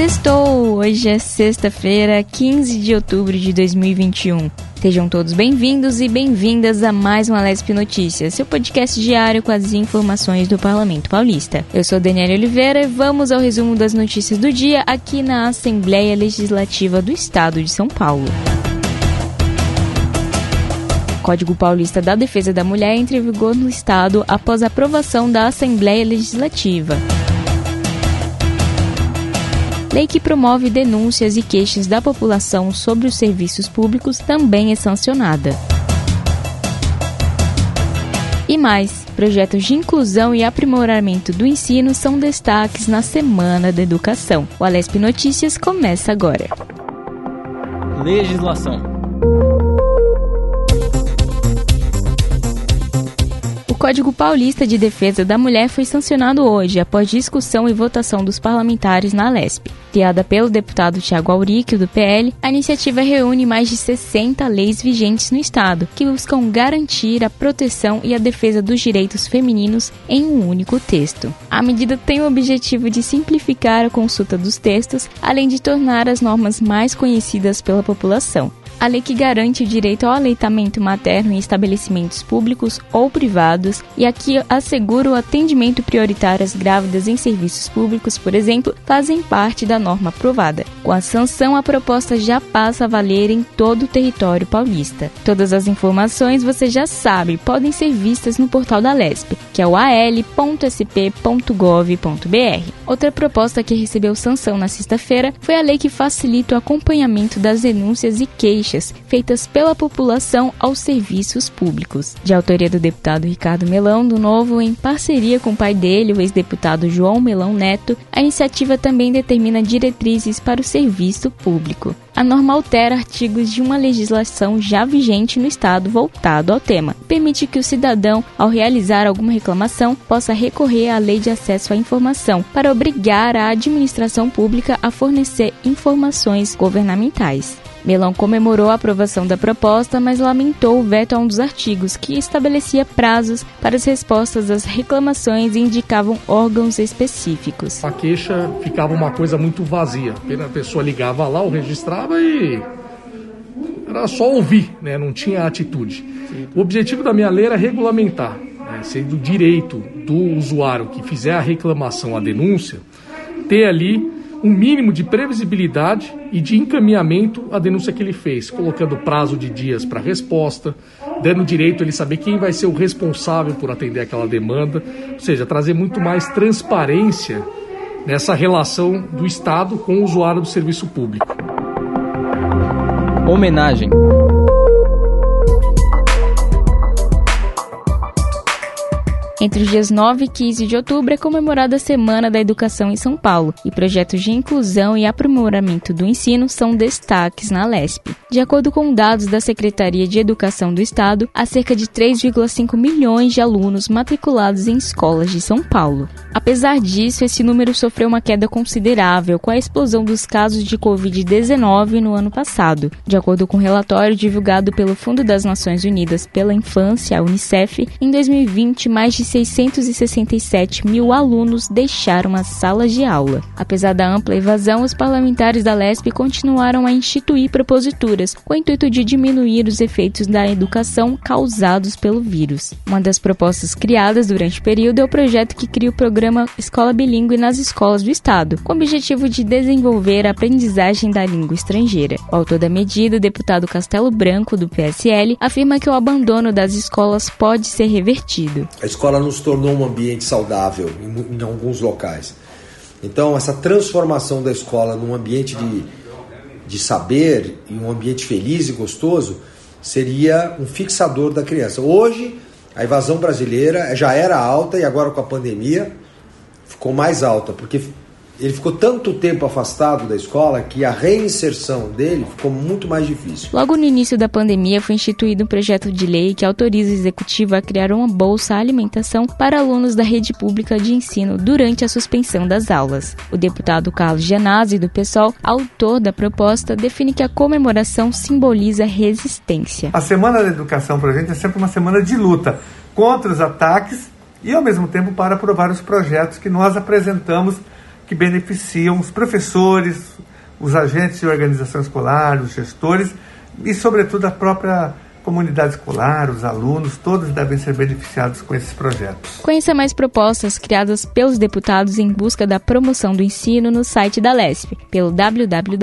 Sextou! Hoje é sexta-feira, 15 de outubro de 2021. Sejam todos bem-vindos e bem-vindas a mais uma Lesp Notícias, seu podcast diário com as informações do Parlamento Paulista. Eu sou Daniela Oliveira e vamos ao resumo das notícias do dia aqui na Assembleia Legislativa do Estado de São Paulo. Código Paulista da Defesa da Mulher entra em vigor no Estado após a aprovação da Assembleia Legislativa. Lei que promove denúncias e queixas da população sobre os serviços públicos também é sancionada. E mais, projetos de inclusão e aprimoramento do ensino são destaques na Semana da Educação. O Alesp Notícias começa agora. Legislação. Código Paulista de Defesa da Mulher foi sancionado hoje, após discussão e votação dos parlamentares na LESP. Criada pelo deputado Tiago Auríquio, do PL, a iniciativa reúne mais de 60 leis vigentes no Estado, que buscam garantir a proteção e a defesa dos direitos femininos em um único texto. A medida tem o objetivo de simplificar a consulta dos textos, além de tornar as normas mais conhecidas pela população a lei que garante o direito ao aleitamento materno em estabelecimentos públicos ou privados e a que assegura o atendimento prioritário às grávidas em serviços públicos, por exemplo, fazem parte da norma aprovada. Com a sanção, a proposta já passa a valer em todo o território paulista. Todas as informações você já sabe, podem ser vistas no portal da LESP, que é o al.sp.gov.br. Outra proposta que recebeu sanção na sexta-feira foi a lei que facilita o acompanhamento das denúncias e queixas queixas feitas pela população aos serviços públicos. De autoria do deputado Ricardo Melão, do Novo, em parceria com o pai dele, o ex-deputado João Melão Neto, a iniciativa também determina diretrizes para o serviço público. A norma altera artigos de uma legislação já vigente no Estado voltado ao tema. Permite que o cidadão, ao realizar alguma reclamação, possa recorrer à Lei de Acesso à Informação para obrigar a administração pública a fornecer informações governamentais. Melão comemorou a aprovação da proposta, mas lamentou o veto a um dos artigos, que estabelecia prazos para as respostas às reclamações e indicavam órgãos específicos. A queixa ficava uma coisa muito vazia. A pessoa ligava lá, o registrava e era só ouvir, né? não tinha atitude. O objetivo da minha lei era regulamentar, né? sendo direito do usuário que fizer a reclamação, a denúncia, ter ali um mínimo de previsibilidade e de encaminhamento à denúncia que ele fez, colocando prazo de dias para resposta, dando direito a ele saber quem vai ser o responsável por atender aquela demanda, ou seja, trazer muito mais transparência nessa relação do Estado com o usuário do serviço público. Homenagem. Entre os dias 9 e 15 de outubro é comemorada a Semana da Educação em São Paulo e projetos de inclusão e aprimoramento do ensino são destaques na LESP. De acordo com dados da Secretaria de Educação do Estado, há cerca de 3,5 milhões de alunos matriculados em escolas de São Paulo. Apesar disso, esse número sofreu uma queda considerável com a explosão dos casos de Covid-19 no ano passado. De acordo com um relatório divulgado pelo Fundo das Nações Unidas pela Infância, a Unicef, em 2020, mais de 667 mil alunos deixaram as salas de aula. Apesar da ampla evasão, os parlamentares da LESP continuaram a instituir proposituras com o intuito de diminuir os efeitos da educação causados pelo vírus. Uma das propostas criadas durante o período é o projeto que cria o programa Escola Bilingue nas escolas do Estado, com o objetivo de desenvolver a aprendizagem da língua estrangeira. O autor da medida, o deputado Castelo Branco, do PSL, afirma que o abandono das escolas pode ser revertido. A escola nos tornou um ambiente saudável em, em alguns locais. Então, essa transformação da escola num ambiente de, de saber e um ambiente feliz e gostoso seria um fixador da criança. Hoje, a evasão brasileira já era alta e agora com a pandemia ficou mais alta, porque ele ficou tanto tempo afastado da escola que a reinserção dele ficou muito mais difícil. Logo no início da pandemia, foi instituído um projeto de lei que autoriza o executivo a criar uma bolsa alimentação para alunos da rede pública de ensino durante a suspensão das aulas. O deputado Carlos Gianazzi, do PSOL, autor da proposta, define que a comemoração simboliza resistência. A Semana da Educação para a gente é sempre uma semana de luta contra os ataques e, ao mesmo tempo, para aprovar os projetos que nós apresentamos que beneficiam os professores, os agentes de organização escolar, os gestores e, sobretudo, a própria comunidade escolar, os alunos, todos devem ser beneficiados com esses projetos. Conheça mais propostas criadas pelos deputados em busca da promoção do ensino no site da LESP, pelo www.al.sp.gov.br.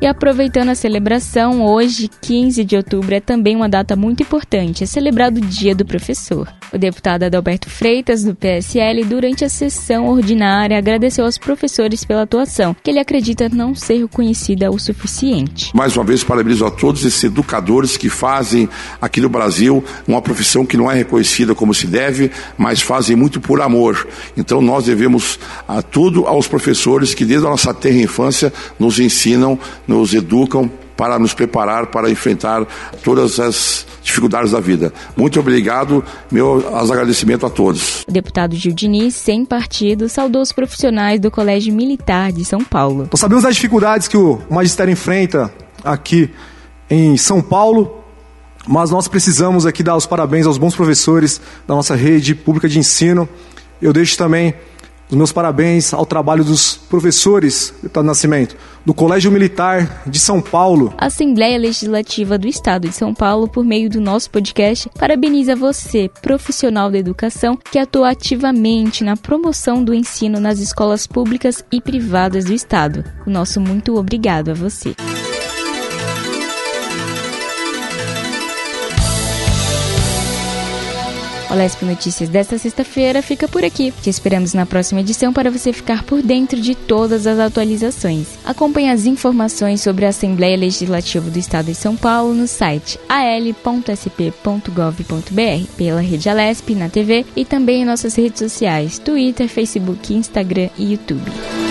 E aproveitando a celebração, hoje, 15 de outubro, é também uma data muito importante, é celebrado o Dia do Professor. O deputado Adalberto Freitas, do PSL, durante a sessão ordinária, agradeceu aos professores pela atuação, que ele acredita não ser reconhecida o suficiente. Mais uma vez, parabenizo a todos esses educadores que fazem aqui no Brasil uma profissão que não é reconhecida como se deve, mas fazem muito por amor. Então, nós devemos a tudo aos professores que, desde a nossa terra infância, nos ensinam, nos educam para nos preparar para enfrentar todas as dificuldades da vida. Muito obrigado, meu agradecimento a todos. O deputado Gil Diniz, sem partido, saudou os profissionais do Colégio Militar de São Paulo. Nós sabemos das dificuldades que o magistério enfrenta aqui em São Paulo, mas nós precisamos aqui dar os parabéns aos bons professores da nossa rede pública de ensino. Eu deixo também os meus parabéns ao trabalho dos professores, deputado Nascimento, do Colégio Militar de São Paulo. A Assembleia Legislativa do Estado de São Paulo, por meio do nosso podcast, parabeniza você, profissional da educação, que atua ativamente na promoção do ensino nas escolas públicas e privadas do Estado. O nosso muito obrigado a você. O Lesp Notícias desta sexta-feira fica por aqui. Te esperamos na próxima edição para você ficar por dentro de todas as atualizações. Acompanhe as informações sobre a Assembleia Legislativa do Estado de São Paulo no site al.sp.gov.br, pela rede Alesp, na TV e também em nossas redes sociais, Twitter, Facebook, Instagram e YouTube.